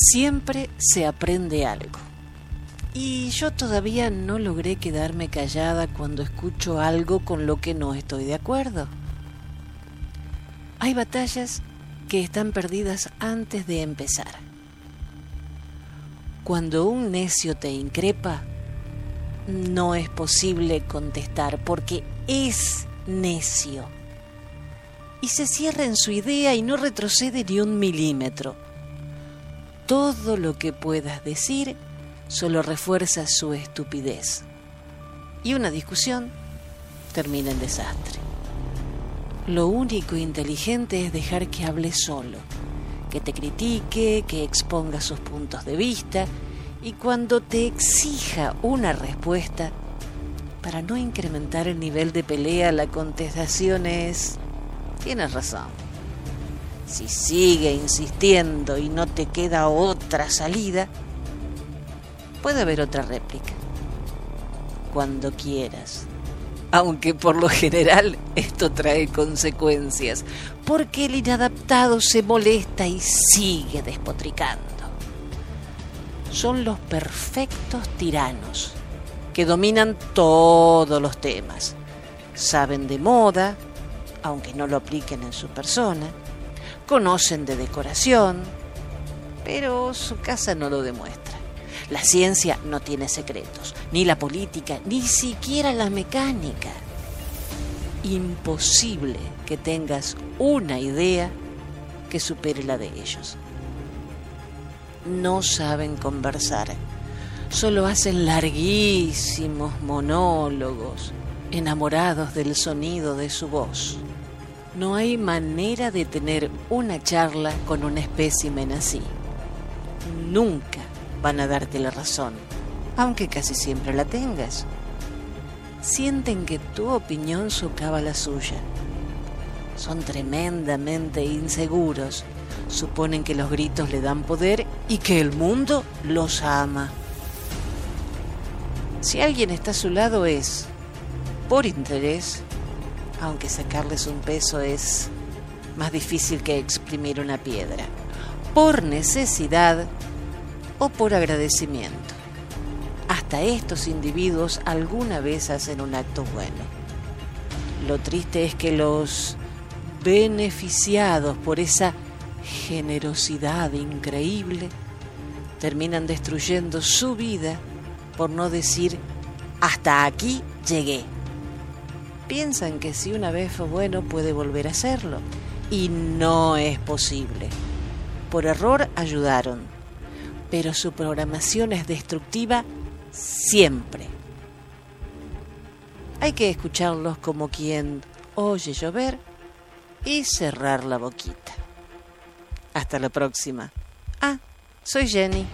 Siempre se aprende algo. Y yo todavía no logré quedarme callada cuando escucho algo con lo que no estoy de acuerdo. Hay batallas que están perdidas antes de empezar. Cuando un necio te increpa, no es posible contestar porque es necio. Y se cierra en su idea y no retrocede ni un milímetro. Todo lo que puedas decir solo refuerza su estupidez. Y una discusión termina en desastre. Lo único inteligente es dejar que hable solo, que te critique, que exponga sus puntos de vista y cuando te exija una respuesta, para no incrementar el nivel de pelea, la contestación es, tienes razón. Si sigue insistiendo y no te queda otra salida, puede haber otra réplica. Cuando quieras. Aunque por lo general esto trae consecuencias, porque el inadaptado se molesta y sigue despotricando. Son los perfectos tiranos que dominan todos los temas. Saben de moda, aunque no lo apliquen en su persona. Conocen de decoración, pero su casa no lo demuestra. La ciencia no tiene secretos, ni la política, ni siquiera la mecánica. Imposible que tengas una idea que supere la de ellos. No saben conversar, solo hacen larguísimos monólogos, enamorados del sonido de su voz. No hay manera de tener una charla con un espécimen así. Nunca van a darte la razón, aunque casi siempre la tengas. Sienten que tu opinión socava la suya. Son tremendamente inseguros. Suponen que los gritos le dan poder y que el mundo los ama. Si alguien está a su lado es por interés, aunque sacarles un peso es más difícil que exprimir una piedra. Por necesidad, o por agradecimiento. Hasta estos individuos alguna vez hacen un acto bueno. Lo triste es que los beneficiados por esa generosidad increíble terminan destruyendo su vida por no decir hasta aquí llegué. Piensan que si una vez fue bueno puede volver a hacerlo y no es posible. Por error ayudaron, pero su programación es destructiva siempre. Hay que escucharlos como quien oye llover y cerrar la boquita. Hasta la próxima. Ah, soy Jenny.